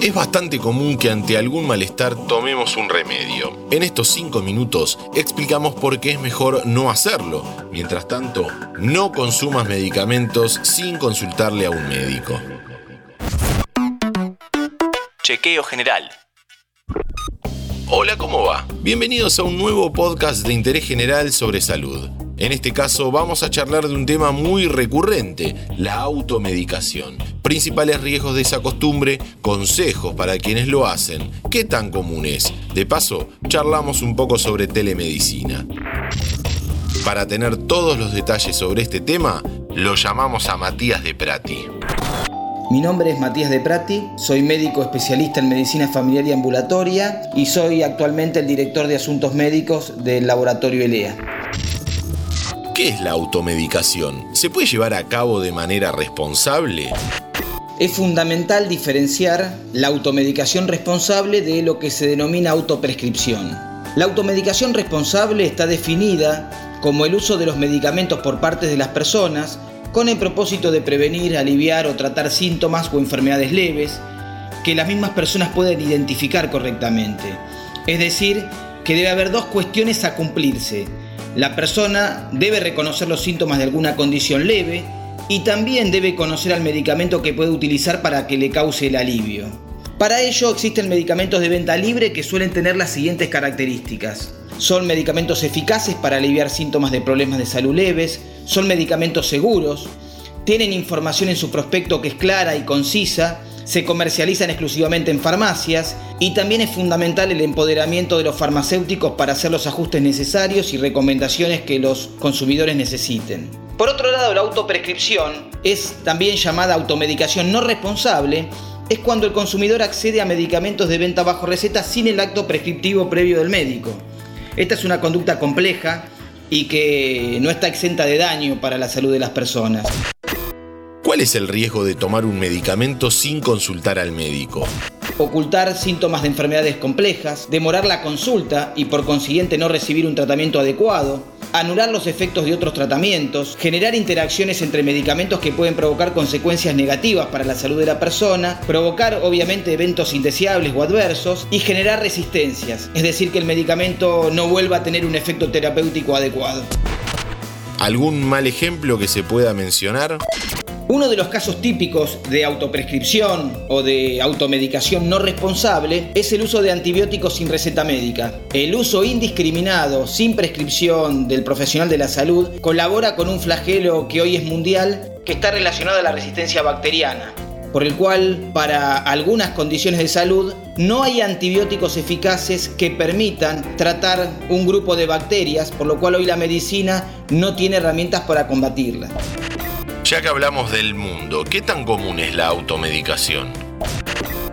Es bastante común que ante algún malestar tomemos un remedio. En estos 5 minutos explicamos por qué es mejor no hacerlo. Mientras tanto, no consumas medicamentos sin consultarle a un médico. Chequeo general. Hola, ¿cómo va? Bienvenidos a un nuevo podcast de interés general sobre salud. En este caso vamos a charlar de un tema muy recurrente, la automedicación. Principales riesgos de esa costumbre, consejos para quienes lo hacen, qué tan común es. De paso, charlamos un poco sobre telemedicina. Para tener todos los detalles sobre este tema, lo llamamos a Matías de Prati. Mi nombre es Matías de Prati, soy médico especialista en medicina familiar y ambulatoria y soy actualmente el director de asuntos médicos del laboratorio ELEA. ¿Qué es la automedicación? ¿Se puede llevar a cabo de manera responsable? Es fundamental diferenciar la automedicación responsable de lo que se denomina autoprescripción. La automedicación responsable está definida como el uso de los medicamentos por parte de las personas con el propósito de prevenir, aliviar o tratar síntomas o enfermedades leves que las mismas personas pueden identificar correctamente. Es decir, que debe haber dos cuestiones a cumplirse la persona debe reconocer los síntomas de alguna condición leve y también debe conocer al medicamento que puede utilizar para que le cause el alivio. Para ello existen medicamentos de venta libre que suelen tener las siguientes características. Son medicamentos eficaces para aliviar síntomas de problemas de salud leves, son medicamentos seguros, tienen información en su prospecto que es clara y concisa, se comercializan exclusivamente en farmacias y también es fundamental el empoderamiento de los farmacéuticos para hacer los ajustes necesarios y recomendaciones que los consumidores necesiten. Por otro lado, la autoprescripción es también llamada automedicación no responsable, es cuando el consumidor accede a medicamentos de venta bajo receta sin el acto prescriptivo previo del médico. Esta es una conducta compleja y que no está exenta de daño para la salud de las personas. ¿Cuál es el riesgo de tomar un medicamento sin consultar al médico? Ocultar síntomas de enfermedades complejas, demorar la consulta y por consiguiente no recibir un tratamiento adecuado, anular los efectos de otros tratamientos, generar interacciones entre medicamentos que pueden provocar consecuencias negativas para la salud de la persona, provocar obviamente eventos indeseables o adversos y generar resistencias, es decir, que el medicamento no vuelva a tener un efecto terapéutico adecuado. ¿Algún mal ejemplo que se pueda mencionar? Uno de los casos típicos de autoprescripción o de automedicación no responsable es el uso de antibióticos sin receta médica. El uso indiscriminado, sin prescripción del profesional de la salud, colabora con un flagelo que hoy es mundial que está relacionado a la resistencia bacteriana por el cual para algunas condiciones de salud no hay antibióticos eficaces que permitan tratar un grupo de bacterias, por lo cual hoy la medicina no tiene herramientas para combatirla. Ya que hablamos del mundo, ¿qué tan común es la automedicación?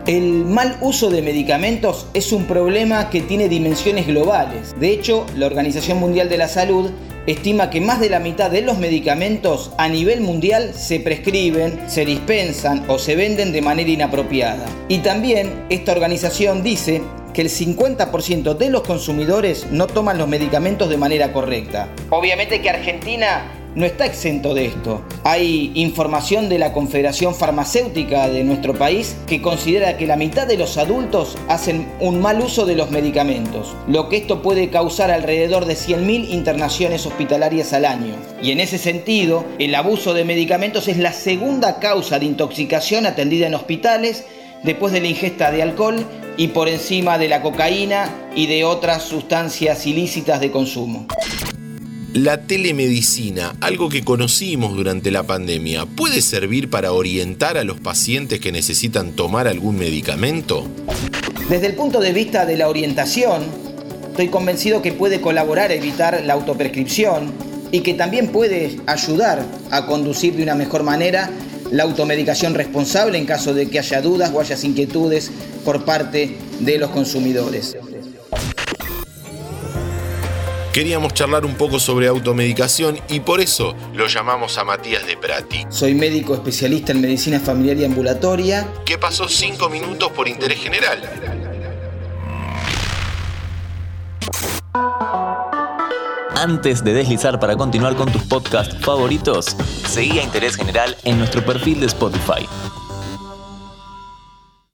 El mal uso de medicamentos es un problema que tiene dimensiones globales. De hecho, la Organización Mundial de la Salud estima que más de la mitad de los medicamentos a nivel mundial se prescriben, se dispensan o se venden de manera inapropiada. Y también esta organización dice que el 50% de los consumidores no toman los medicamentos de manera correcta. Obviamente que Argentina no está exento de esto. Hay información de la Confederación Farmacéutica de nuestro país que considera que la mitad de los adultos hacen un mal uso de los medicamentos, lo que esto puede causar alrededor de 100.000 internaciones hospitalarias al año. Y en ese sentido, el abuso de medicamentos es la segunda causa de intoxicación atendida en hospitales después de la ingesta de alcohol y por encima de la cocaína y de otras sustancias ilícitas de consumo. La telemedicina, algo que conocimos durante la pandemia, ¿puede servir para orientar a los pacientes que necesitan tomar algún medicamento? Desde el punto de vista de la orientación, estoy convencido que puede colaborar a evitar la autoprescripción y que también puede ayudar a conducir de una mejor manera la automedicación responsable en caso de que haya dudas o haya inquietudes por parte de los consumidores. Queríamos charlar un poco sobre automedicación y por eso lo llamamos a Matías de Prati. Soy médico especialista en medicina familiar y ambulatoria. Que pasó cinco minutos por interés general. Antes de deslizar para continuar con tus podcasts favoritos, seguí a Interés General en nuestro perfil de Spotify.